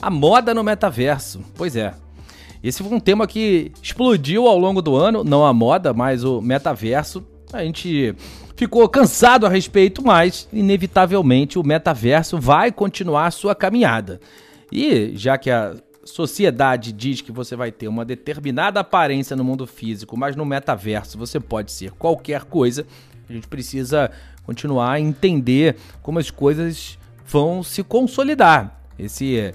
a moda no metaverso. Pois é, esse foi um tema que explodiu ao longo do ano, não a moda, mas o metaverso. A gente ficou cansado a respeito, mas inevitavelmente o metaverso vai continuar sua caminhada. E já que a sociedade diz que você vai ter uma determinada aparência no mundo físico, mas no metaverso você pode ser qualquer coisa, a gente precisa continuar a entender como as coisas vão se consolidar. Esse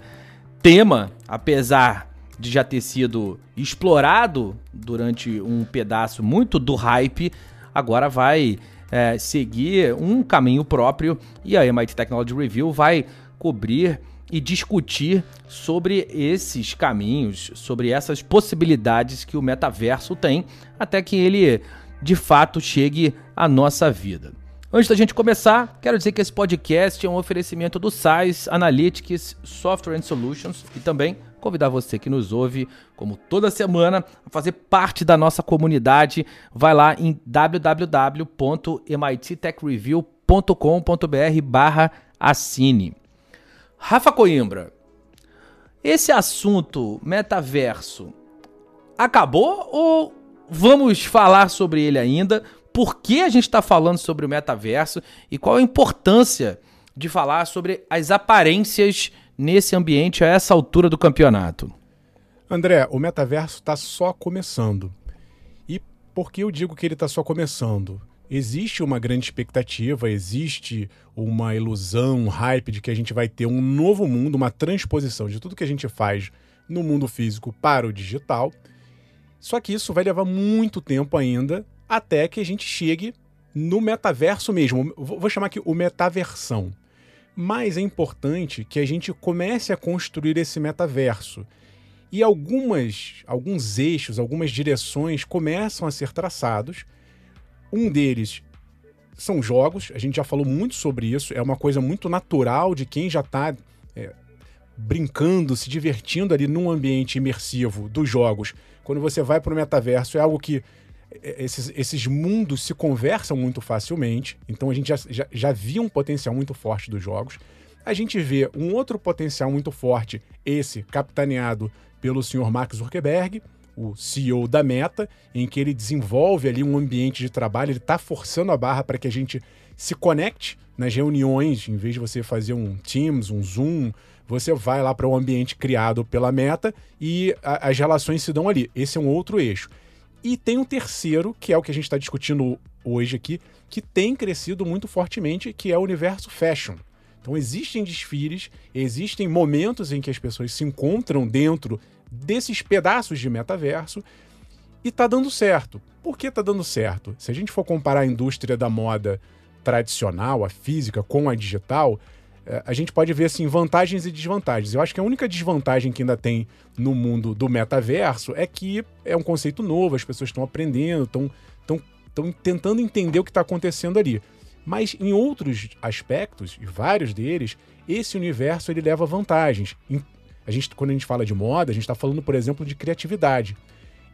tema, apesar de já ter sido explorado durante um pedaço muito do hype, agora vai é, seguir um caminho próprio e a MIT Technology Review vai cobrir e discutir sobre esses caminhos, sobre essas possibilidades que o metaverso tem, até que ele de fato chegue à nossa vida. Antes da gente começar, quero dizer que esse podcast é um oferecimento do SAIS Analytics Software and Solutions e também convidar você que nos ouve, como toda semana, a fazer parte da nossa comunidade. Vai lá em www.mittechreview.com.br barra assine. Rafa Coimbra, esse assunto metaverso acabou ou vamos falar sobre ele ainda? Por que a gente está falando sobre o metaverso e qual a importância de falar sobre as aparências nesse ambiente a essa altura do campeonato? André, o metaverso está só começando. E por que eu digo que ele está só começando? existe uma grande expectativa, existe uma ilusão, um hype de que a gente vai ter um novo mundo, uma transposição de tudo que a gente faz no mundo físico para o digital. Só que isso vai levar muito tempo ainda até que a gente chegue no metaverso mesmo. Vou chamar aqui o metaversão. Mas é importante que a gente comece a construir esse metaverso. E algumas, alguns eixos, algumas direções começam a ser traçados um deles são jogos, a gente já falou muito sobre isso, é uma coisa muito natural de quem já está é, brincando, se divertindo ali num ambiente imersivo dos jogos. Quando você vai para o metaverso, é algo que esses, esses mundos se conversam muito facilmente, então a gente já, já, já via um potencial muito forte dos jogos. A gente vê um outro potencial muito forte, esse capitaneado pelo senhor Mark Zuckerberg, o CEO da Meta, em que ele desenvolve ali um ambiente de trabalho, ele está forçando a barra para que a gente se conecte nas reuniões, em vez de você fazer um Teams, um Zoom, você vai lá para o um ambiente criado pela Meta e a, as relações se dão ali. Esse é um outro eixo. E tem um terceiro, que é o que a gente está discutindo hoje aqui, que tem crescido muito fortemente, que é o universo fashion. Então existem desfiles, existem momentos em que as pessoas se encontram dentro desses pedaços de metaverso e tá dando certo. Por que tá dando certo? Se a gente for comparar a indústria da moda tradicional, a física, com a digital, a gente pode ver assim vantagens e desvantagens. Eu acho que a única desvantagem que ainda tem no mundo do metaverso é que é um conceito novo, as pessoas estão aprendendo, estão estão tentando entender o que está acontecendo ali. Mas em outros aspectos, e vários deles, esse universo ele leva vantagens. A gente, quando a gente fala de moda, a gente está falando, por exemplo, de criatividade.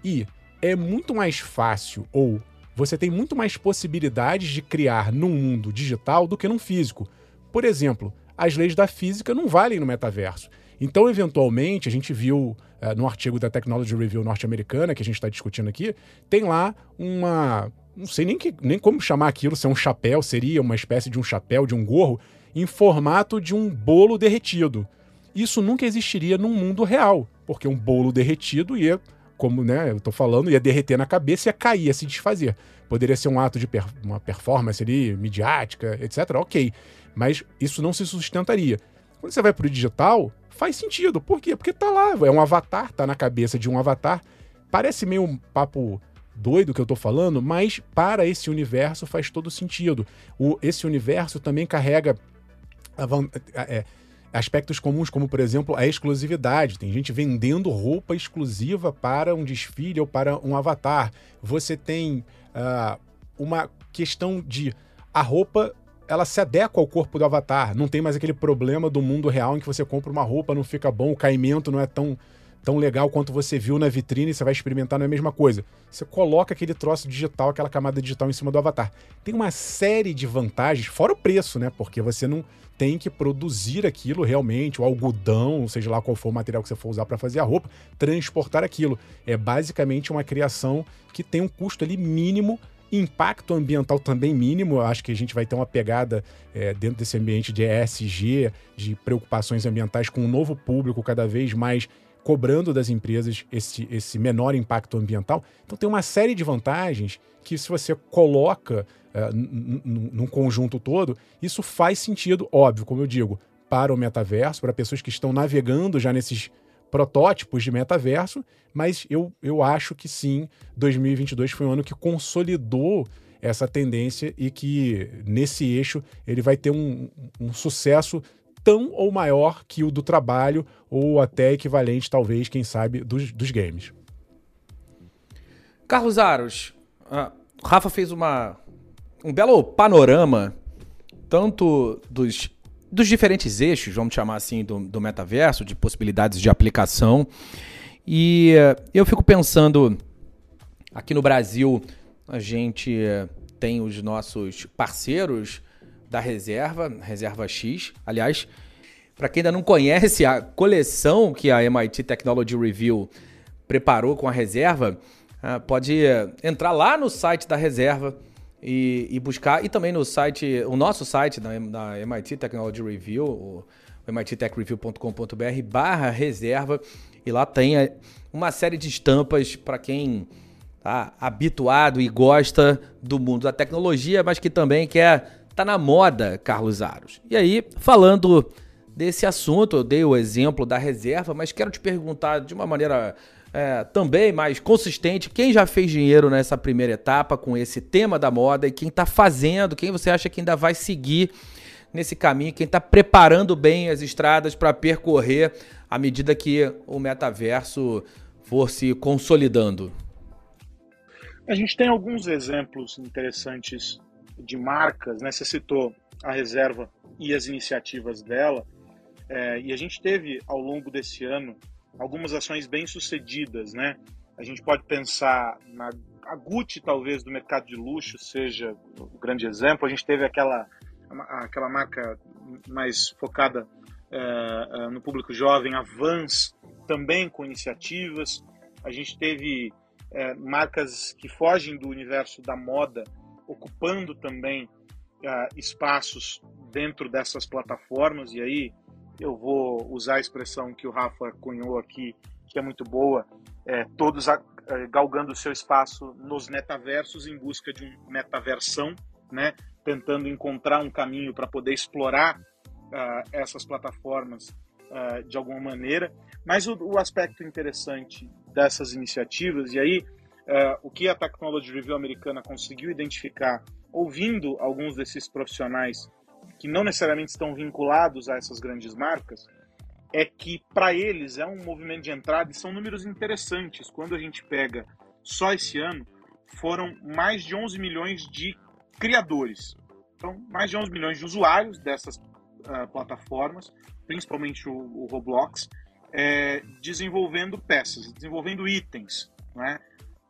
E é muito mais fácil, ou você tem muito mais possibilidades de criar num mundo digital do que num físico. Por exemplo, as leis da física não valem no metaverso. Então, eventualmente, a gente viu uh, no artigo da Technology Review norte-americana, que a gente está discutindo aqui, tem lá uma. Não sei nem, que, nem como chamar aquilo, se é um chapéu, seria uma espécie de um chapéu, de um gorro, em formato de um bolo derretido. Isso nunca existiria num mundo real, porque um bolo derretido ia, como né, eu tô falando, ia derreter na cabeça e ia cair, ia se desfazer. Poderia ser um ato de per uma performance ali, midiática, etc. Ok. Mas isso não se sustentaria. Quando você vai pro digital, faz sentido. Por quê? Porque tá lá, é um avatar, tá na cabeça de um avatar. Parece meio um papo doido que eu tô falando, mas para esse universo faz todo sentido. O, esse universo também carrega é, aspectos comuns, como por exemplo a exclusividade. Tem gente vendendo roupa exclusiva para um desfile ou para um avatar. Você tem uh, uma questão de a roupa ela se adequa ao corpo do avatar. Não tem mais aquele problema do mundo real em que você compra uma roupa, não fica bom, o caimento não é tão, tão legal quanto você viu na vitrine, você vai experimentar, não é a mesma coisa. Você coloca aquele troço digital, aquela camada digital em cima do avatar. Tem uma série de vantagens, fora o preço, né? Porque você não tem que produzir aquilo realmente, o algodão, seja lá qual for o material que você for usar para fazer a roupa, transportar aquilo. É basicamente uma criação que tem um custo ali mínimo Impacto ambiental também mínimo, eu acho que a gente vai ter uma pegada é, dentro desse ambiente de ESG, de preocupações ambientais com um novo público cada vez mais cobrando das empresas esse, esse menor impacto ambiental. Então tem uma série de vantagens que se você coloca uh, num conjunto todo, isso faz sentido, óbvio, como eu digo, para o metaverso, para pessoas que estão navegando já nesses protótipos de metaverso, mas eu, eu acho que sim, 2022 foi um ano que consolidou essa tendência e que nesse eixo ele vai ter um, um sucesso tão ou maior que o do trabalho ou até equivalente, talvez, quem sabe, dos, dos games. Carlos Aros, uh, Rafa fez uma, um belo panorama tanto dos dos diferentes eixos, vamos chamar assim, do, do metaverso, de possibilidades de aplicação. E uh, eu fico pensando, aqui no Brasil, a gente uh, tem os nossos parceiros da reserva, Reserva X. Aliás, para quem ainda não conhece a coleção que a MIT Technology Review preparou com a reserva, uh, pode entrar lá no site da reserva e, e, buscar. E também no site, o nosso site da, da MIT Technology Review, o mittechreview.com.br barra reserva. E lá tem uma série de estampas para quem tá habituado e gosta do mundo da tecnologia, mas que também quer tá na moda, Carlos Aros. E aí, falando desse assunto, eu dei o exemplo da reserva, mas quero te perguntar de uma maneira é, também mais consistente. Quem já fez dinheiro nessa primeira etapa com esse tema da moda e quem está fazendo, quem você acha que ainda vai seguir nesse caminho, quem está preparando bem as estradas para percorrer à medida que o metaverso for se consolidando? A gente tem alguns exemplos interessantes de marcas, né? Você citou a reserva e as iniciativas dela. É, e a gente teve ao longo desse ano algumas ações bem sucedidas, né? A gente pode pensar na a Gucci, talvez, do mercado de luxo seja o grande exemplo. A gente teve aquela, aquela marca mais focada é, no público jovem, a Vans, também com iniciativas. A gente teve é, marcas que fogem do universo da moda, ocupando também é, espaços dentro dessas plataformas, e aí eu vou usar a expressão que o Rafa cunhou aqui, que é muito boa, é, todos a, é, galgando o seu espaço nos metaversos em busca de um metaversão, né? tentando encontrar um caminho para poder explorar uh, essas plataformas uh, de alguma maneira. Mas o, o, aspecto interessante dessas iniciativas, e aí uh, o que a Technology Review americana conseguiu identificar, ouvindo alguns desses profissionais que não necessariamente estão vinculados a essas grandes marcas, é que para eles é um movimento de entrada e são números interessantes. Quando a gente pega só esse ano, foram mais de 11 milhões de criadores. Então, mais de 11 milhões de usuários dessas uh, plataformas, principalmente o, o Roblox, é, desenvolvendo peças, desenvolvendo itens. Né?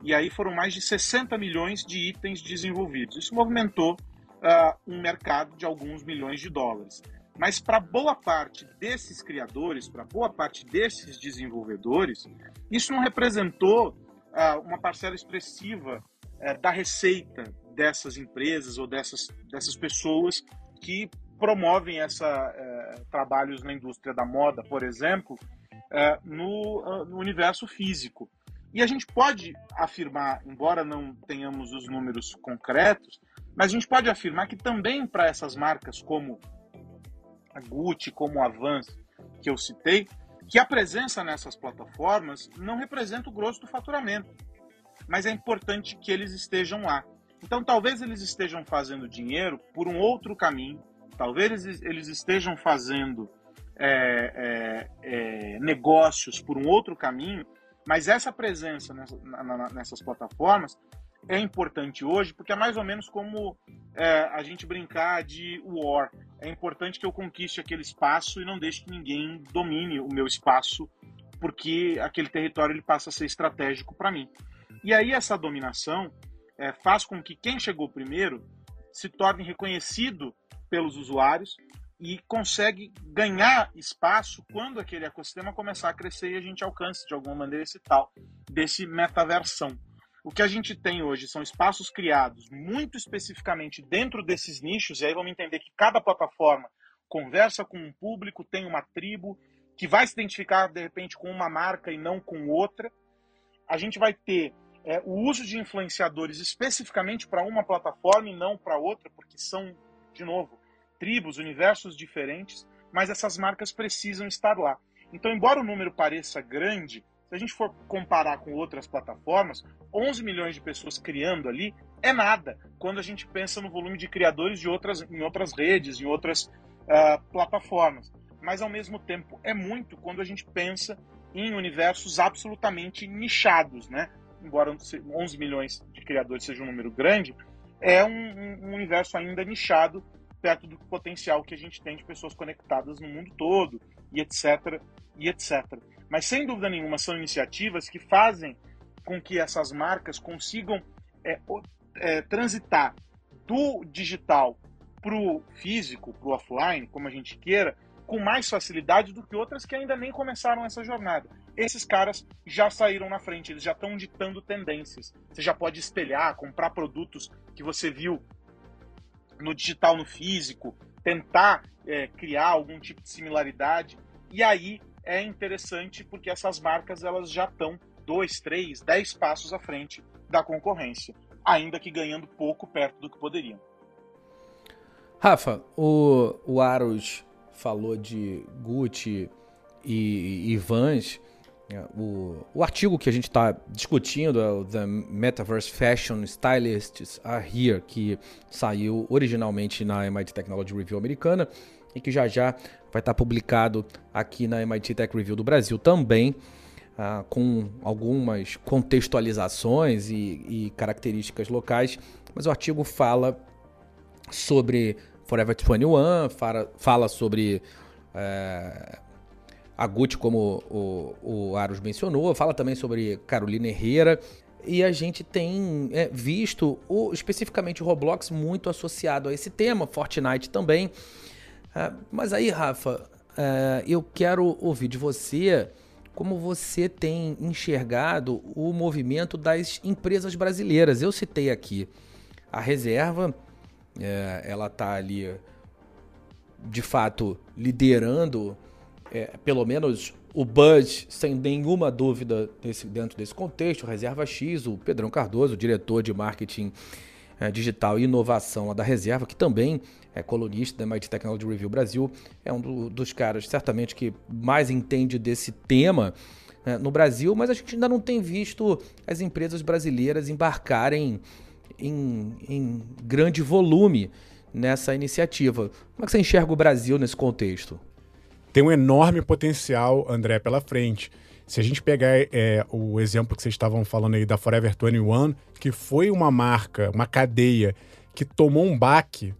E aí foram mais de 60 milhões de itens desenvolvidos. Isso movimentou uh, um mercado de alguns milhões de dólares. Mas para boa parte desses criadores, para boa parte desses desenvolvedores, isso não representou uh, uma parcela expressiva uh, da receita dessas empresas ou dessas, dessas pessoas que promovem essa uh, trabalhos na indústria da moda, por exemplo, no, no universo físico. E a gente pode afirmar, embora não tenhamos os números concretos, mas a gente pode afirmar que também para essas marcas como a Gucci, como a Vans, que eu citei, que a presença nessas plataformas não representa o grosso do faturamento, mas é importante que eles estejam lá. Então, talvez eles estejam fazendo dinheiro por um outro caminho, talvez eles estejam fazendo é, é, é, negócios por um outro caminho, mas essa presença nessa, na, nessas plataformas é importante hoje, porque é mais ou menos como é, a gente brincar de war. É importante que eu conquiste aquele espaço e não deixe que ninguém domine o meu espaço, porque aquele território ele passa a ser estratégico para mim. E aí essa dominação é, faz com que quem chegou primeiro se torne reconhecido pelos usuários e consegue ganhar espaço quando aquele ecossistema começar a crescer e a gente alcance de alguma maneira esse tal desse metaversão. O que a gente tem hoje são espaços criados muito especificamente dentro desses nichos, e aí vamos entender que cada plataforma conversa com um público, tem uma tribo, que vai se identificar de repente com uma marca e não com outra. A gente vai ter é, o uso de influenciadores especificamente para uma plataforma e não para outra, porque são, de novo, tribos, universos diferentes, mas essas marcas precisam estar lá. Então, embora o número pareça grande, se a gente for comparar com outras plataformas, 11 milhões de pessoas criando ali é nada quando a gente pensa no volume de criadores de outras, em outras redes, em outras uh, plataformas. Mas, ao mesmo tempo, é muito quando a gente pensa em universos absolutamente nichados, né? Embora 11 milhões de criadores seja um número grande, é um, um universo ainda nichado perto do potencial que a gente tem de pessoas conectadas no mundo todo, e etc, e etc. Mas sem dúvida nenhuma são iniciativas que fazem com que essas marcas consigam é, é, transitar do digital para o físico, para o offline, como a gente queira, com mais facilidade do que outras que ainda nem começaram essa jornada. Esses caras já saíram na frente, eles já estão ditando tendências. Você já pode espelhar, comprar produtos que você viu no digital, no físico, tentar é, criar algum tipo de similaridade. E aí é interessante porque essas marcas elas já estão dois, três, dez passos à frente da concorrência, ainda que ganhando pouco perto do que poderiam. Rafa, o, o Aros falou de Gucci e, e Vans. É, o, o artigo que a gente está discutindo é o The Metaverse Fashion Stylists Are Here, que saiu originalmente na MIT Technology Review americana e que já já vai estar tá publicado aqui na MIT Tech Review do Brasil também, uh, com algumas contextualizações e, e, características locais. Mas o artigo fala sobre Forever 21, fala, fala sobre. Uh, a Gucci, como o, o Aros mencionou, fala também sobre Carolina Herrera. E a gente tem é, visto o, especificamente o Roblox muito associado a esse tema, Fortnite também. Uh, mas aí, Rafa, uh, eu quero ouvir de você como você tem enxergado o movimento das empresas brasileiras. Eu citei aqui a reserva, é, ela está ali de fato liderando é, pelo menos o Buzz, sem nenhuma dúvida desse, dentro desse contexto, Reserva X, o Pedrão Cardoso, diretor de marketing é, digital e inovação da Reserva, que também é colunista da MIT Technology Review Brasil, é um do, dos caras certamente que mais entende desse tema é, no Brasil, mas a gente ainda não tem visto as empresas brasileiras embarcarem em, em grande volume nessa iniciativa. Como é que você enxerga o Brasil nesse contexto? Tem um enorme potencial, André, pela frente. Se a gente pegar é, o exemplo que vocês estavam falando aí da Forever 21, que foi uma marca, uma cadeia que tomou um baque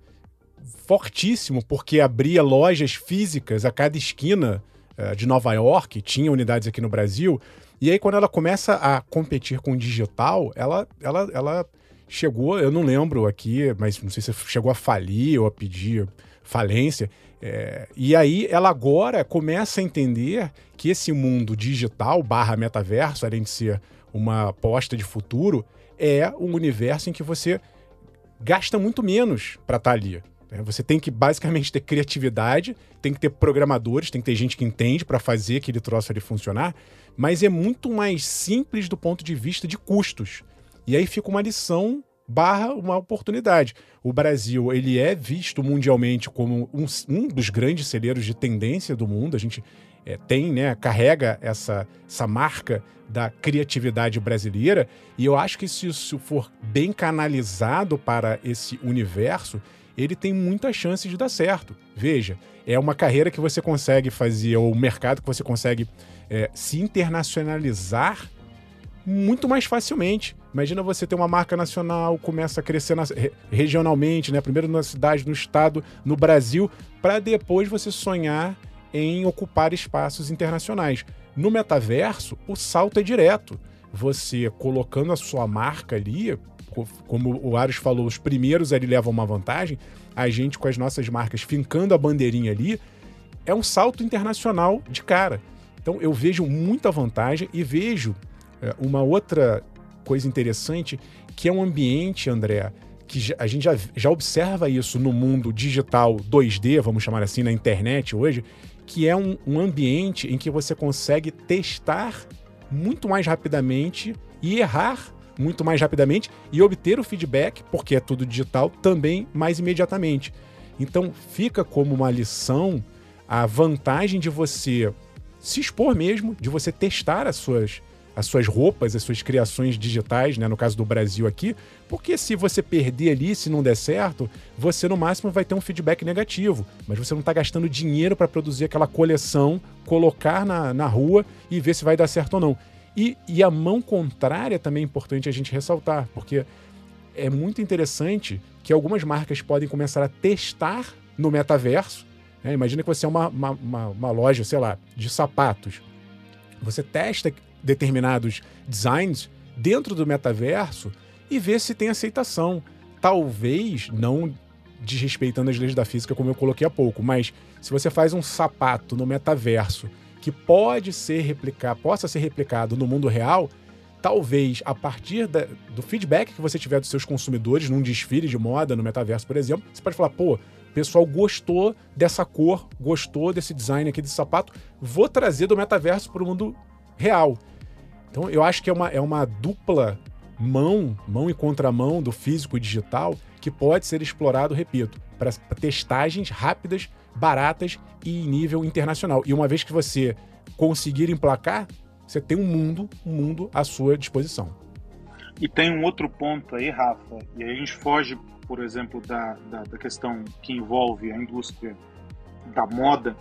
fortíssimo porque abria lojas físicas a cada esquina uh, de Nova York, tinha unidades aqui no Brasil. E aí, quando ela começa a competir com o digital, ela, ela, ela chegou, eu não lembro aqui, mas não sei se chegou a falir ou a pedir falência. É, e aí ela agora começa a entender que esse mundo digital barra metaverso, além de ser uma aposta de futuro, é um universo em que você gasta muito menos para estar tá ali. Né? Você tem que basicamente ter criatividade, tem que ter programadores, tem que ter gente que entende para fazer aquele troço ali funcionar, mas é muito mais simples do ponto de vista de custos. E aí fica uma lição barra uma oportunidade. O Brasil ele é visto mundialmente como um, um dos grandes celeiros de tendência do mundo. A gente é, tem, né, carrega essa, essa marca da criatividade brasileira. E eu acho que se isso for bem canalizado para esse universo, ele tem muita chance de dar certo. Veja, é uma carreira que você consegue fazer, ou um mercado que você consegue é, se internacionalizar muito mais facilmente. Imagina você ter uma marca nacional, começa a crescer na, regionalmente, né? Primeiro na cidade, no estado, no Brasil, para depois você sonhar em ocupar espaços internacionais. No metaverso, o salto é direto. Você colocando a sua marca ali, como o Ares falou, os primeiros ali levam uma vantagem, a gente com as nossas marcas fincando a bandeirinha ali, é um salto internacional de cara. Então eu vejo muita vantagem e vejo é, uma outra coisa interessante que é um ambiente, André, que a gente já, já observa isso no mundo digital 2D, vamos chamar assim, na internet hoje, que é um, um ambiente em que você consegue testar muito mais rapidamente e errar muito mais rapidamente e obter o feedback, porque é tudo digital, também mais imediatamente. Então fica como uma lição a vantagem de você se expor mesmo, de você testar as suas as suas roupas, as suas criações digitais, né, no caso do Brasil aqui, porque se você perder ali, se não der certo, você no máximo vai ter um feedback negativo, mas você não está gastando dinheiro para produzir aquela coleção, colocar na, na rua e ver se vai dar certo ou não. E, e a mão contrária também é importante a gente ressaltar, porque é muito interessante que algumas marcas podem começar a testar no metaverso. Né? Imagina que você é uma, uma, uma, uma loja, sei lá, de sapatos. Você testa determinados designs dentro do metaverso e vê se tem aceitação. Talvez não desrespeitando as leis da física, como eu coloquei há pouco, mas se você faz um sapato no metaverso que pode ser replicado, possa ser replicado no mundo real, talvez a partir da, do feedback que você tiver dos seus consumidores num desfile de moda no metaverso, por exemplo, você pode falar, pô, o pessoal gostou dessa cor, gostou desse design aqui de sapato, vou trazer do metaverso para o mundo real. Então eu acho que é uma, é uma dupla mão, mão e contramão do físico e digital que pode ser explorado, repito, para testagens rápidas baratas e em nível internacional. E uma vez que você conseguir emplacar, você tem um mundo, um mundo à sua disposição. E tem um outro ponto aí, Rafa, e aí a gente foge, por exemplo, da, da, da questão que envolve a indústria da moda.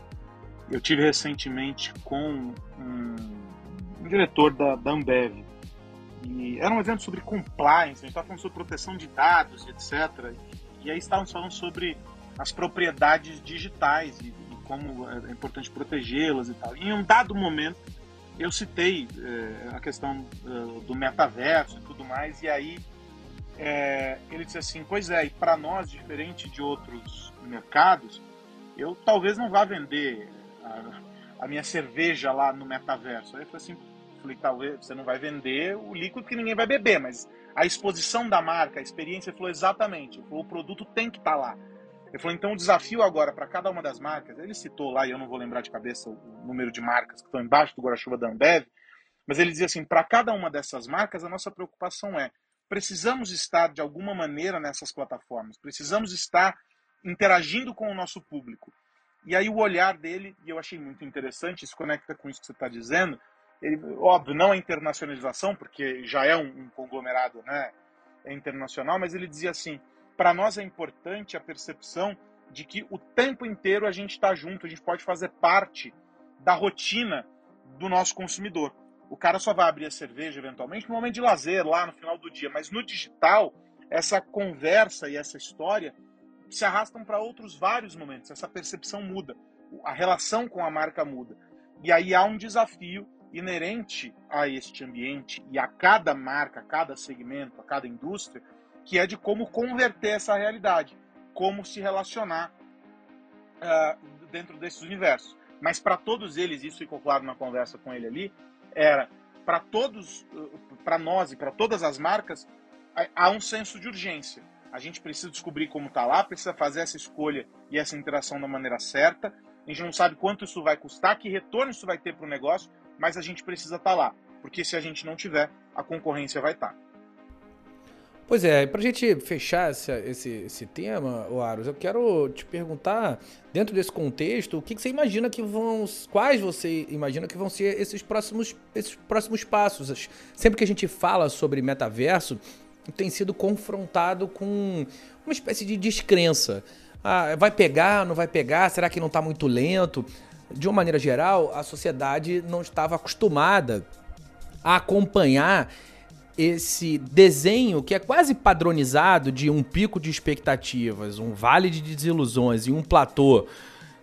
Eu tive recentemente com um, diretor da, da Ambev, e era um evento sobre compliance, a gente estava falando sobre proteção de dados, etc. E aí estávamos falando sobre as propriedades digitais e, e como é importante protegê-las e tal. E em um dado momento, eu citei é, a questão do, do metaverso e tudo mais, e aí é, ele disse assim: Pois é, e para nós, diferente de outros mercados, eu talvez não vá vender a, a minha cerveja lá no metaverso. Aí eu falei assim: falei, talvez você não vai vender o líquido que ninguém vai beber, mas a exposição da marca, a experiência, ele falou exatamente: falou, o produto tem que estar tá lá. Ele falou, então o desafio agora para cada uma das marcas, ele citou lá, e eu não vou lembrar de cabeça o número de marcas que estão embaixo do guarda-chuva da Ambev, mas ele dizia assim, para cada uma dessas marcas, a nossa preocupação é, precisamos estar de alguma maneira nessas plataformas, precisamos estar interagindo com o nosso público. E aí o olhar dele, e eu achei muito interessante, isso conecta com isso que você está dizendo, ele, óbvio, não a internacionalização, porque já é um, um conglomerado né, internacional, mas ele dizia assim, para nós é importante a percepção de que o tempo inteiro a gente está junto, a gente pode fazer parte da rotina do nosso consumidor. O cara só vai abrir a cerveja eventualmente no momento de lazer, lá no final do dia, mas no digital, essa conversa e essa história se arrastam para outros vários momentos. Essa percepção muda, a relação com a marca muda. E aí há um desafio inerente a este ambiente e a cada marca, a cada segmento, a cada indústria, que é de como converter essa realidade, como se relacionar uh, dentro desses universos. Mas para todos eles, isso ficou claro na conversa com ele ali, era para todos, para nós e para todas as marcas, há um senso de urgência. A gente precisa descobrir como está lá, precisa fazer essa escolha e essa interação da maneira certa. A gente não sabe quanto isso vai custar, que retorno isso vai ter para o negócio, mas a gente precisa estar tá lá, porque se a gente não tiver, a concorrência vai estar. Tá. Pois é, para a gente fechar esse, esse, esse tema, Aros, eu quero te perguntar, dentro desse contexto, o que, que, você imagina que vão. Quais você imagina que vão ser esses próximos, esses próximos passos? Sempre que a gente fala sobre metaverso, tem sido confrontado com uma espécie de descrença. Ah, vai pegar, não vai pegar? Será que não está muito lento? De uma maneira geral, a sociedade não estava acostumada a acompanhar esse desenho que é quase padronizado de um pico de expectativas, um vale de desilusões e um platô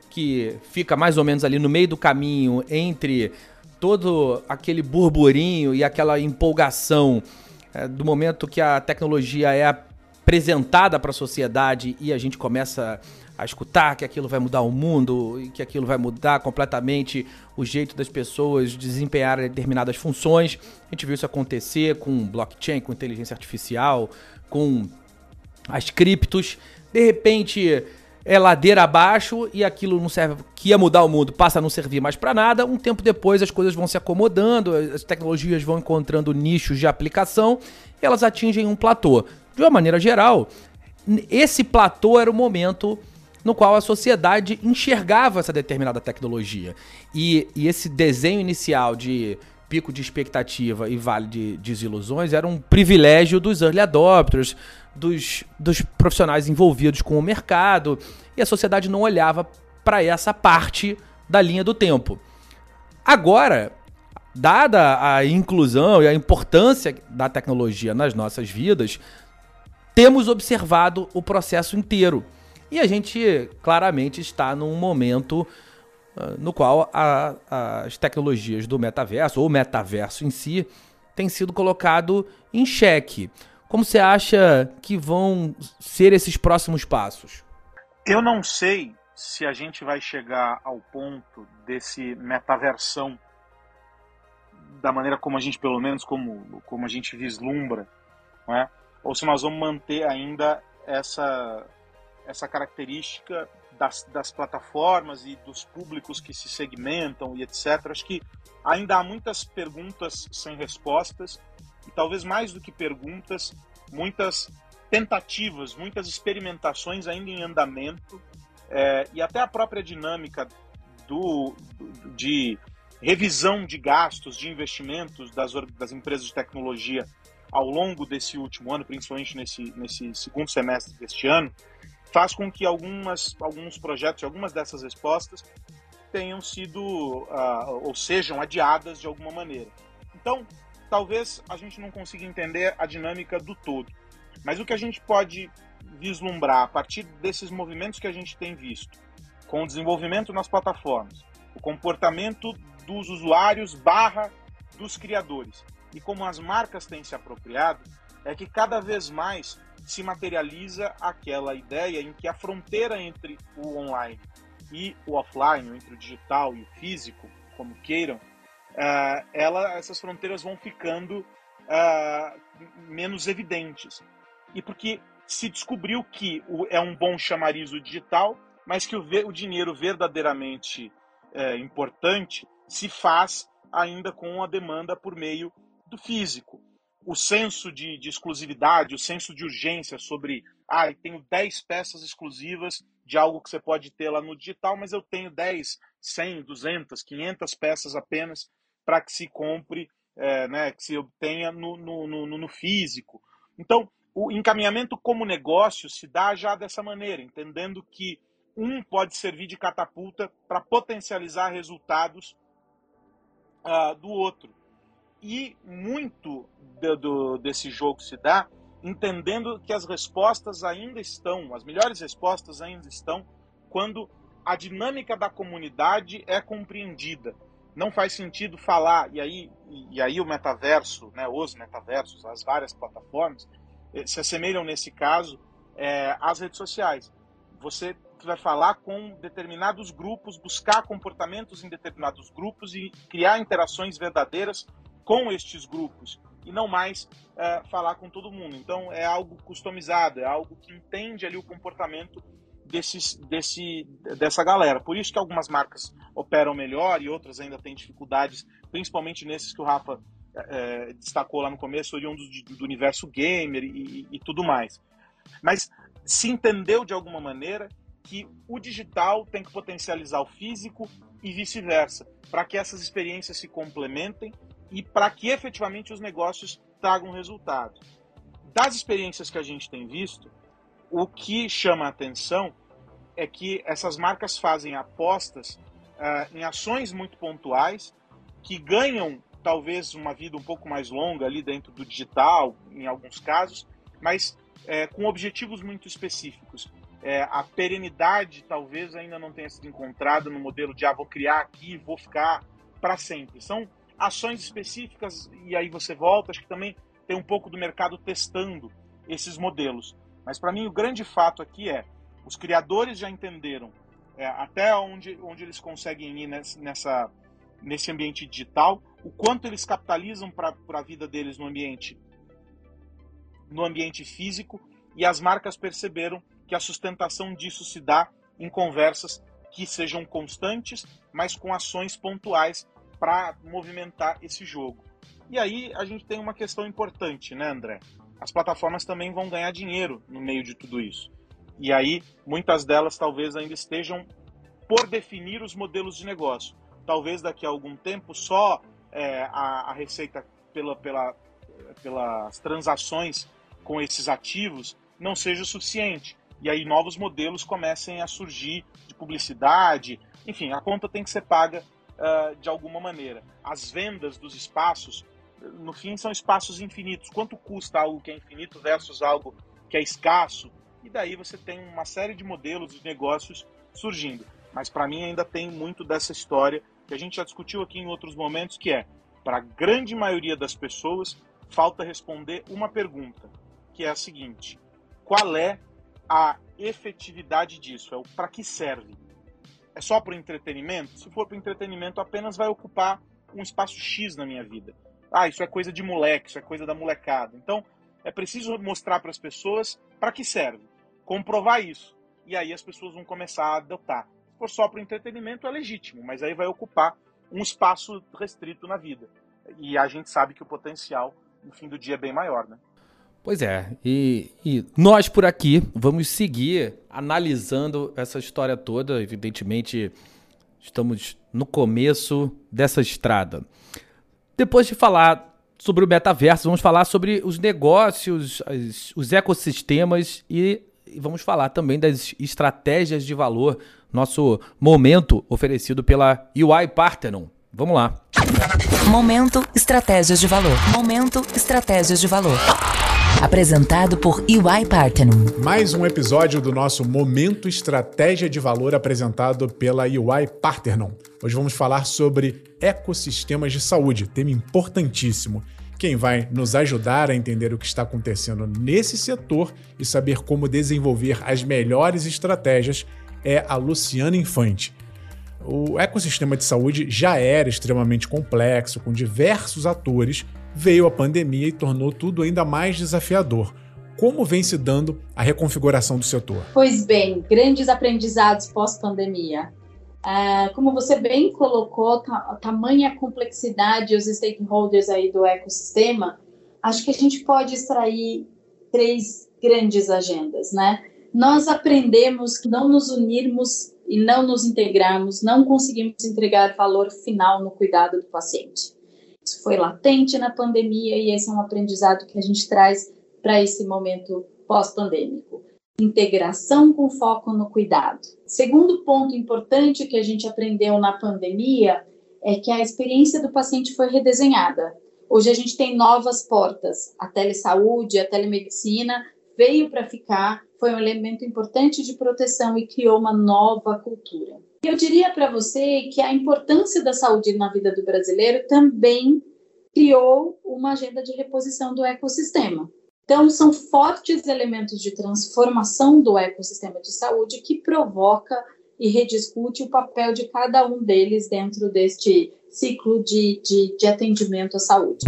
que fica mais ou menos ali no meio do caminho entre todo aquele burburinho e aquela empolgação é, do momento que a tecnologia é apresentada para a sociedade e a gente começa a escutar que aquilo vai mudar o mundo e que aquilo vai mudar completamente o jeito das pessoas desempenharem determinadas funções. A gente viu isso acontecer com blockchain, com inteligência artificial, com as criptos. De repente, é ladeira abaixo e aquilo não serve, que ia mudar o mundo, passa a não servir mais para nada. Um tempo depois as coisas vão se acomodando, as tecnologias vão encontrando nichos de aplicação e elas atingem um platô. De uma maneira geral, esse platô era o momento no qual a sociedade enxergava essa determinada tecnologia. E, e esse desenho inicial de pico de expectativa e vale de desilusões era um privilégio dos early adopters, dos, dos profissionais envolvidos com o mercado, e a sociedade não olhava para essa parte da linha do tempo. Agora, dada a inclusão e a importância da tecnologia nas nossas vidas, temos observado o processo inteiro. E a gente claramente está num momento uh, no qual a, as tecnologias do metaverso, ou metaverso em si, tem sido colocado em xeque. Como você acha que vão ser esses próximos passos? Eu não sei se a gente vai chegar ao ponto desse metaversão da maneira como a gente, pelo menos, como, como a gente vislumbra, é? ou se nós vamos manter ainda essa, essa característica das, das plataformas e dos públicos que se segmentam e etc. Acho que ainda há muitas perguntas sem respostas e talvez mais do que perguntas, muitas tentativas, muitas experimentações ainda em andamento é, e até a própria dinâmica do, de revisão de gastos, de investimentos das, das empresas de tecnologia ao longo desse último ano, principalmente nesse, nesse segundo semestre deste ano, faz com que algumas, alguns projetos, algumas dessas respostas tenham sido uh, ou sejam adiadas de alguma maneira. Então, talvez a gente não consiga entender a dinâmica do todo. Mas o que a gente pode vislumbrar a partir desses movimentos que a gente tem visto, com o desenvolvimento nas plataformas, o comportamento dos usuários barra dos criadores e como as marcas têm se apropriado, é que cada vez mais se materializa aquela ideia em que a fronteira entre o online e o offline, entre o digital e o físico, como queiram, uh, ela, essas fronteiras vão ficando uh, menos evidentes. E porque se descobriu que o, é um bom chamariz o digital, mas que o, o dinheiro verdadeiramente uh, importante se faz ainda com a demanda por meio do físico. O senso de, de exclusividade, o senso de urgência sobre, ah, eu tenho 10 peças exclusivas de algo que você pode ter lá no digital, mas eu tenho 10, 100, 200, 500 peças apenas para que se compre, é, né, que se obtenha no, no, no, no físico. Então, o encaminhamento como negócio se dá já dessa maneira, entendendo que um pode servir de catapulta para potencializar resultados uh, do outro. E muito de, do, desse jogo se dá entendendo que as respostas ainda estão, as melhores respostas ainda estão quando a dinâmica da comunidade é compreendida não faz sentido falar, e aí, e aí o metaverso, né, os metaversos, as várias plataformas, eh, se assemelham nesse caso é, às redes sociais. Você vai falar com determinados grupos, buscar comportamentos em determinados grupos e criar interações verdadeiras com estes grupos e não mais é, falar com todo mundo. Então é algo customizado, é algo que entende ali o comportamento desses, desse, dessa galera. Por isso que algumas marcas operam melhor e outras ainda têm dificuldades, principalmente nesses que o Rafa é, destacou lá no começo, oriundos do, do universo gamer e, e tudo mais. Mas se entendeu de alguma maneira que o digital tem que potencializar o físico e vice-versa, para que essas experiências se complementem e para que efetivamente os negócios tragam resultado. das experiências que a gente tem visto, o que chama a atenção é que essas marcas fazem apostas uh, em ações muito pontuais que ganham talvez uma vida um pouco mais longa ali dentro do digital, em alguns casos, mas é, com objetivos muito específicos. É, a perenidade talvez ainda não tenha sido encontrada no modelo de ah, vou criar aqui vou ficar para sempre. São ações específicas e aí você volta, acho que também tem um pouco do mercado testando esses modelos. Mas para mim o grande fato aqui é os criadores já entenderam é, até onde, onde eles conseguem ir nessa, nesse ambiente digital, o quanto eles capitalizam para a vida deles no ambiente no ambiente físico e as marcas perceberam que a sustentação disso se dá em conversas que sejam constantes, mas com ações pontuais para movimentar esse jogo. E aí a gente tem uma questão importante, né, André? As plataformas também vão ganhar dinheiro no meio de tudo isso. E aí muitas delas talvez ainda estejam por definir os modelos de negócio. Talvez daqui a algum tempo só é, a, a, receita pela, pela, pelas transações com esses ativos não seja o suficiente. E aí novos modelos comecem a surgir de publicidade. Enfim, a conta tem que ser paga uh, de alguma maneira. As vendas dos espaços, no fim, são espaços infinitos. Quanto custa algo que é infinito versus algo que é escasso? E daí você tem uma série de modelos de negócios surgindo. Mas para mim ainda tem muito dessa história que a gente já discutiu aqui em outros momentos, que é, para a grande maioria das pessoas, falta responder uma pergunta que é a seguinte: qual é a efetividade disso? É o para que serve? É só para o entretenimento? Se for para o entretenimento, apenas vai ocupar um espaço X na minha vida. Ah, isso é coisa de moleque, isso é coisa da molecada. Então, é preciso mostrar para as pessoas para que serve, comprovar isso. E aí as pessoas vão começar a adotar. Se for só para o entretenimento, é legítimo, mas aí vai ocupar um espaço restrito na vida. E a gente sabe que o potencial, no fim do dia, é bem maior, né? Pois é, e, e, nós por aqui vamos seguir analisando essa história toda. Evidentemente, estamos no começo dessa estrada. Depois de falar sobre o metaverso, vamos falar sobre os negócios, as, os ecossistemas e, e vamos falar também das estratégias de valor. Nosso momento oferecido pela UI Parthenon. Vamos lá. Momento Estratégias de Valor. Momento Estratégias de Valor. Apresentado por EY Parthenon. Mais um episódio do nosso Momento Estratégia de Valor apresentado pela EY Parthenon. Hoje vamos falar sobre ecossistemas de saúde, tema importantíssimo. Quem vai nos ajudar a entender o que está acontecendo nesse setor e saber como desenvolver as melhores estratégias é a Luciana Infante. O ecossistema de saúde já era extremamente complexo, com diversos atores veio a pandemia e tornou tudo ainda mais desafiador. Como vem se dando a reconfiguração do setor? Pois bem, grandes aprendizados pós-pandemia. Uh, como você bem colocou, a tamanha complexidade e os stakeholders aí do ecossistema, acho que a gente pode extrair três grandes agendas, né? Nós aprendemos que não nos unirmos e não nos integrarmos, não conseguimos entregar valor final no cuidado do paciente. Isso foi latente na pandemia e esse é um aprendizado que a gente traz para esse momento pós-pandêmico. Integração com foco no cuidado. Segundo ponto importante que a gente aprendeu na pandemia é que a experiência do paciente foi redesenhada. Hoje a gente tem novas portas. A telesaúde, a telemedicina veio para ficar, foi um elemento importante de proteção e criou uma nova cultura. Eu diria para você que a importância da saúde na vida do brasileiro também criou uma agenda de reposição do ecossistema. Então, são fortes elementos de transformação do ecossistema de saúde que provoca e rediscute o papel de cada um deles dentro deste ciclo de, de, de atendimento à saúde.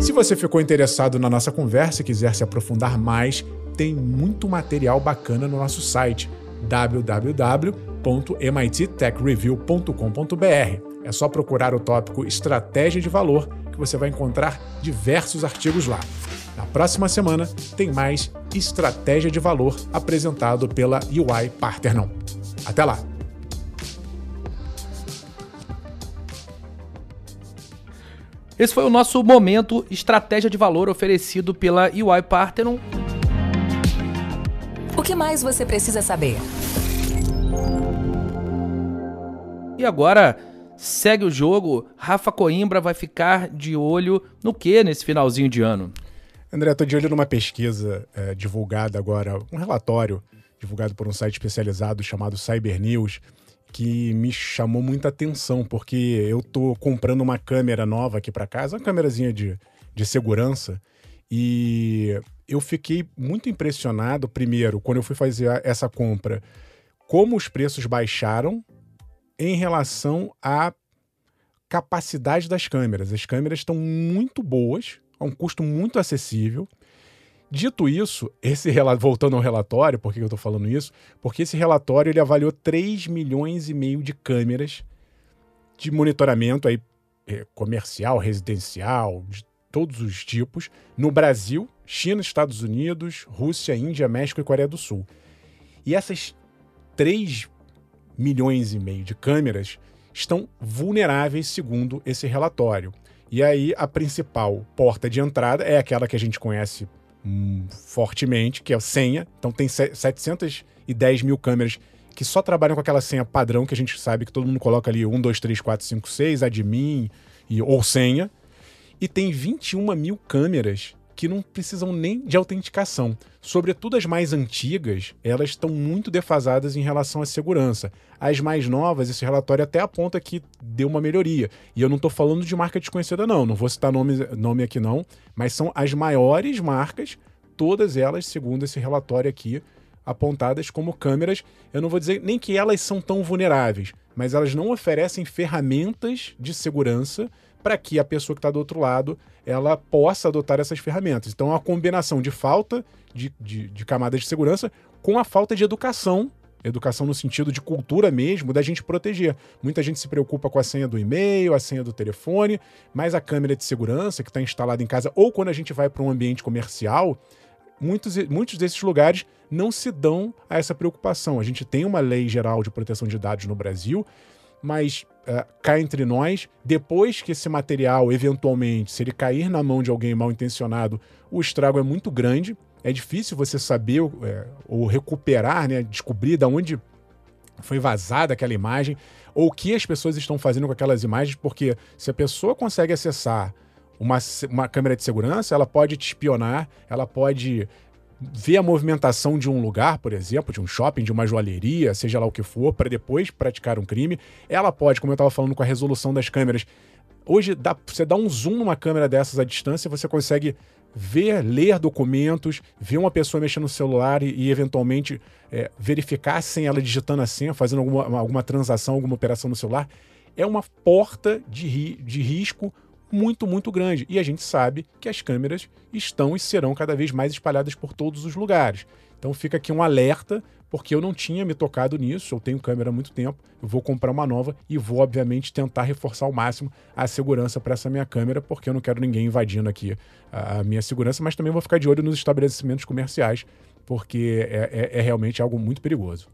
Se você ficou interessado na nossa conversa e quiser se aprofundar mais, tem muito material bacana no nosso site www.mittechreview.com.br. É só procurar o tópico Estratégia de Valor que você vai encontrar diversos artigos lá. Na próxima semana tem mais Estratégia de Valor apresentado pela UI Partner. Até lá! Esse foi o nosso momento estratégia de valor oferecido pela UI Parthenon. O que mais você precisa saber? E agora segue o jogo. Rafa Coimbra vai ficar de olho no que nesse finalzinho de ano? André, estou de olho numa pesquisa é, divulgada agora, um relatório divulgado por um site especializado chamado Cyber News, que me chamou muita atenção, porque eu tô comprando uma câmera nova aqui para casa, uma câmerazinha de, de segurança, e eu fiquei muito impressionado, primeiro, quando eu fui fazer essa compra, como os preços baixaram em relação à capacidade das câmeras. As câmeras estão muito boas, a um custo muito acessível. Dito isso, esse voltando ao relatório, por que eu estou falando isso? Porque esse relatório ele avaliou 3 milhões e meio de câmeras de monitoramento aí, é, comercial, residencial, de todos os tipos, no Brasil, China, Estados Unidos, Rússia, Índia, México e Coreia do Sul. E essas 3 milhões e meio de câmeras estão vulneráveis, segundo esse relatório. E aí, a principal porta de entrada é aquela que a gente conhece hum, fortemente, que é a senha. Então tem 710 mil câmeras que só trabalham com aquela senha padrão que a gente sabe que todo mundo coloca ali 1, 2, 3, 4, 5, 6, admin e, ou senha. E tem 21 mil câmeras que não precisam nem de autenticação. Sobretudo as mais antigas, elas estão muito defasadas em relação à segurança. As mais novas, esse relatório até aponta que deu uma melhoria. E eu não estou falando de marca desconhecida, não. Não vou citar nome, nome aqui, não. Mas são as maiores marcas, todas elas, segundo esse relatório aqui, apontadas como câmeras. Eu não vou dizer nem que elas são tão vulneráveis, mas elas não oferecem ferramentas de segurança para que a pessoa que está do outro lado ela possa adotar essas ferramentas. Então, é uma combinação de falta de, de, de camadas de segurança com a falta de educação educação no sentido de cultura mesmo, da gente proteger. Muita gente se preocupa com a senha do e-mail, a senha do telefone, mas a câmera de segurança que está instalada em casa ou quando a gente vai para um ambiente comercial, muitos, muitos desses lugares não se dão a essa preocupação. A gente tem uma lei geral de proteção de dados no Brasil, mas uh, cá entre nós, depois que esse material, eventualmente, se ele cair na mão de alguém mal intencionado, o estrago é muito grande. É difícil você saber é, ou recuperar, né, descobrir de onde foi vazada aquela imagem ou o que as pessoas estão fazendo com aquelas imagens, porque se a pessoa consegue acessar uma, uma câmera de segurança, ela pode te espionar, ela pode ver a movimentação de um lugar, por exemplo, de um shopping, de uma joalheria, seja lá o que for, para depois praticar um crime. Ela pode, como eu estava falando com a resolução das câmeras, hoje dá, você dá um zoom numa câmera dessas à distância, você consegue ver, ler documentos, ver uma pessoa mexendo no celular e, e eventualmente é, verificar sem ela digitando a senha, fazendo alguma, alguma transação, alguma operação no celular. É uma porta de, ri, de risco muito, muito grande. E a gente sabe que as câmeras estão e serão cada vez mais espalhadas por todos os lugares. Então fica aqui um alerta, porque eu não tinha me tocado nisso, eu tenho câmera há muito tempo, eu vou comprar uma nova e vou, obviamente, tentar reforçar ao máximo a segurança para essa minha câmera, porque eu não quero ninguém invadindo aqui a minha segurança, mas também vou ficar de olho nos estabelecimentos comerciais, porque é, é, é realmente algo muito perigoso.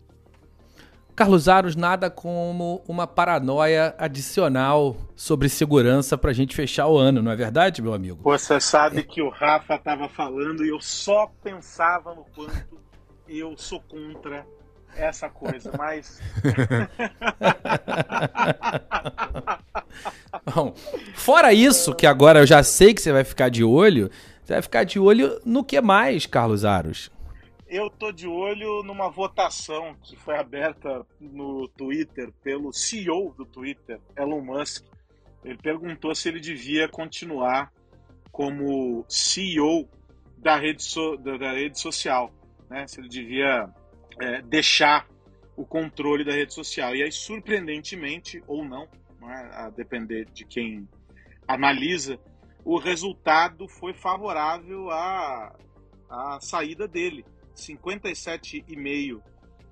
Carlos Aros, nada como uma paranoia adicional sobre segurança para a gente fechar o ano, não é verdade, meu amigo? Você sabe que o Rafa estava falando e eu só pensava no quanto eu sou contra essa coisa, mas. Bom, fora isso, que agora eu já sei que você vai ficar de olho, você vai ficar de olho no que mais, Carlos Aros? Eu tô de olho numa votação que foi aberta no Twitter pelo CEO do Twitter, Elon Musk. Ele perguntou se ele devia continuar como CEO da rede, so, da, da, rede social, né? Se ele devia é, deixar o controle da rede social. E aí, surpreendentemente, ou não, é? a depender de quem analisa, o resultado foi favorável à, à saída dele. 57,5%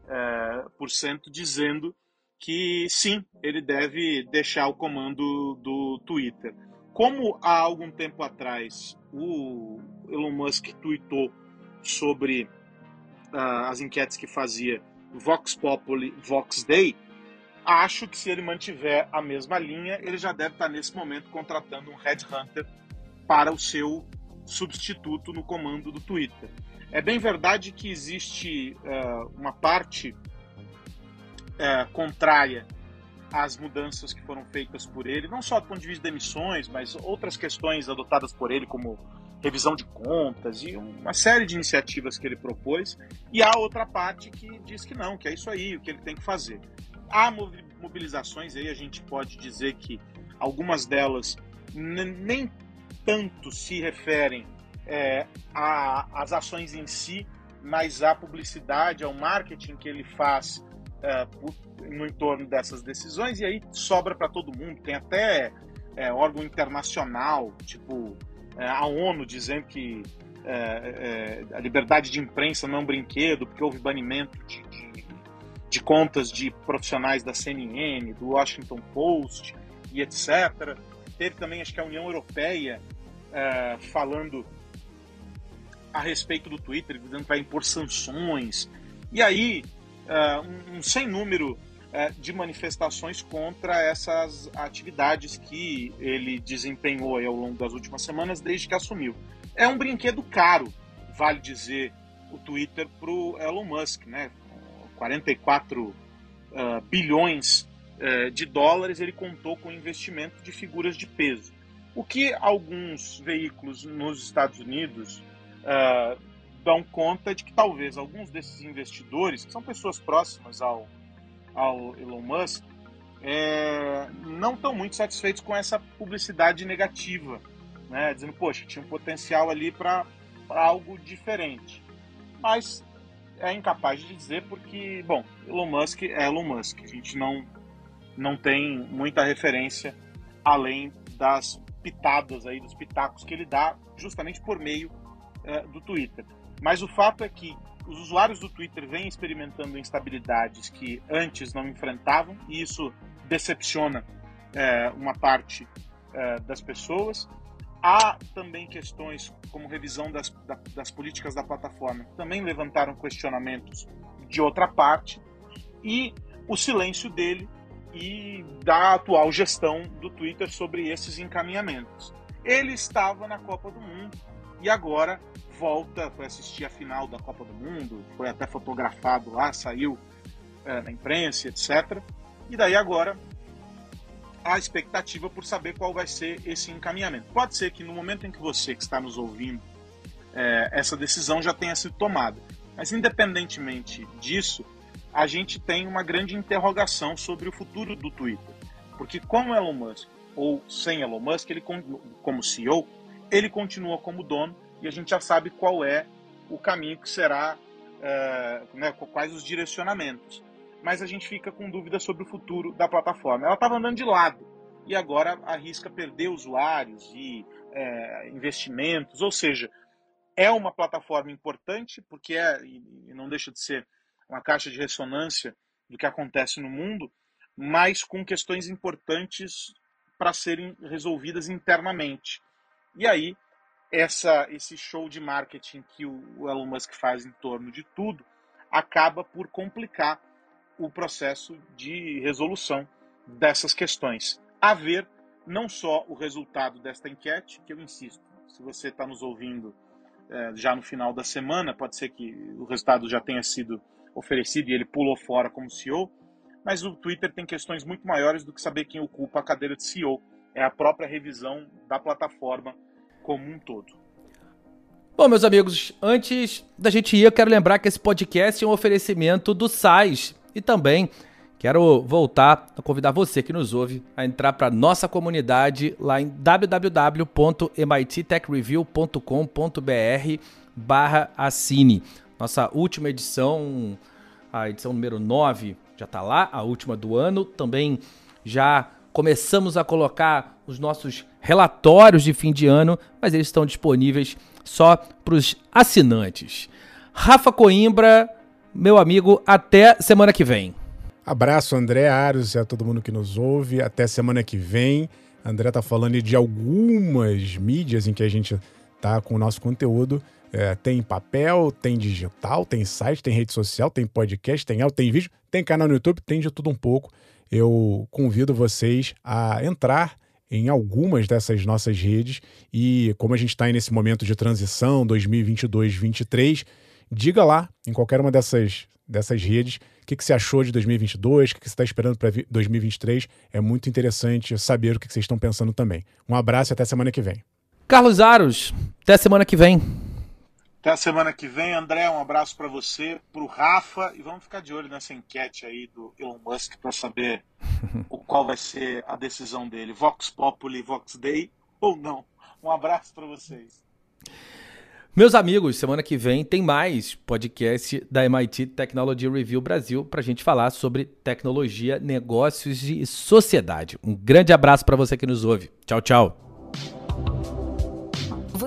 é, por cento dizendo que sim, ele deve deixar o comando do Twitter. Como há algum tempo atrás o Elon Musk tweetou sobre uh, as enquetes que fazia Vox Populi, Vox Day, acho que se ele mantiver a mesma linha, ele já deve estar nesse momento contratando um headhunter para o seu substituto no comando do Twitter. É bem verdade que existe uh, uma parte uh, contrária às mudanças que foram feitas por ele, não só do ponto de vista de emissões, mas outras questões adotadas por ele, como revisão de contas e uma série de iniciativas que ele propôs. E há outra parte que diz que não, que é isso aí, o que ele tem que fazer. Há mobilizações aí, a gente pode dizer que algumas delas nem tanto se referem é, às ações em si, mas à publicidade, ao marketing que ele faz é, no entorno dessas decisões, e aí sobra para todo mundo. Tem até é, órgão internacional, tipo é, a ONU, dizendo que é, é, a liberdade de imprensa não é um brinquedo, porque houve banimento de, de, de contas de profissionais da CNN, do Washington Post e etc. Teve também, acho que a União Europeia falando a respeito do Twitter, dizendo que vai impor sanções. E aí, uh, um, um sem número uh, de manifestações contra essas atividades que ele desempenhou ao longo das últimas semanas, desde que assumiu. É um brinquedo caro, vale dizer, o Twitter para o Elon Musk, né? 44 uh, ah, bilhões de dólares ele contou com investimento de figuras de peso. O que alguns veículos nos Estados Unidos uh, dão conta de que talvez alguns desses investidores, que são pessoas próximas ao, ao Elon Musk, é, não estão muito satisfeitos com essa publicidade negativa, né? dizendo, poxa, tinha um potencial ali para algo diferente. Mas é incapaz de dizer porque, bom, Elon Musk é Elon Musk. A gente não, não tem muita referência além das pitadas aí, dos pitacos que ele dá justamente por meio é, do Twitter. Mas o fato é que os usuários do Twitter vêm experimentando instabilidades que antes não enfrentavam, e isso decepciona é, uma parte é, das pessoas. Há também questões como revisão das, da, das políticas da plataforma, que também levantaram questionamentos de outra parte, e o silêncio dele e da atual gestão do Twitter sobre esses encaminhamentos. Ele estava na Copa do Mundo, e agora volta, foi assistir a final da Copa do Mundo, foi até fotografado lá, saiu é, na imprensa, etc. E daí agora a expectativa por saber qual vai ser esse encaminhamento. Pode ser que no momento em que você que está nos ouvindo, é, essa decisão já tenha sido tomada. Mas independentemente disso, a gente tem uma grande interrogação sobre o futuro do Twitter. Porque com Elon Musk ou sem Elon Musk, ele como CEO, ele continua como dono e a gente já sabe qual é o caminho que será, é, né, quais os direcionamentos. Mas a gente fica com dúvidas sobre o futuro da plataforma. Ela estava andando de lado e agora arrisca perder usuários e é, investimentos, ou seja, é uma plataforma importante porque é e não deixa de ser uma caixa de ressonância do que acontece no mundo, mas com questões importantes para serem resolvidas internamente. E aí, essa, esse show de marketing que o Elon Musk faz em torno de tudo acaba por complicar o processo de resolução dessas questões. A ver não só o resultado desta enquete, que eu insisto, se você está nos ouvindo é, já no final da semana, pode ser que o resultado já tenha sido oferecido e ele pulou fora como CEO, mas o Twitter tem questões muito maiores do que saber quem ocupa a cadeira de CEO. É a própria revisão da plataforma como um todo. Bom, meus amigos, antes da gente ir, eu quero lembrar que esse podcast é um oferecimento do SAIS e também quero voltar a convidar você que nos ouve a entrar para nossa comunidade lá em www.mittechreview.com.br barra assine. Nossa última edição, a edição número 9, já está lá, a última do ano. Também já começamos a colocar os nossos relatórios de fim de ano, mas eles estão disponíveis só para os assinantes. Rafa Coimbra, meu amigo, até semana que vem. Abraço, André Aros e a todo mundo que nos ouve. Até semana que vem. André tá falando de algumas mídias em que a gente tá com o nosso conteúdo. É, tem papel, tem digital, tem site, tem rede social, tem podcast, tem áudio, tem vídeo, tem canal no YouTube, tem de tudo um pouco. eu convido vocês a entrar em algumas dessas nossas redes e como a gente está nesse momento de transição 2022-2023, diga lá em qualquer uma dessas, dessas redes o que, que você achou de 2022, o que, que você está esperando para 2023. É muito interessante saber o que, que vocês estão pensando também. Um abraço e até semana que vem. Carlos Aros, até semana que vem. Até a semana que vem, André. Um abraço para você, para o Rafa e vamos ficar de olho nessa enquete aí do Elon Musk para saber o qual vai ser a decisão dele, Vox Populi, Vox Day ou não. Um abraço para vocês. Meus amigos, semana que vem tem mais podcast da MIT Technology Review Brasil para a gente falar sobre tecnologia, negócios e sociedade. Um grande abraço para você que nos ouve. Tchau, tchau.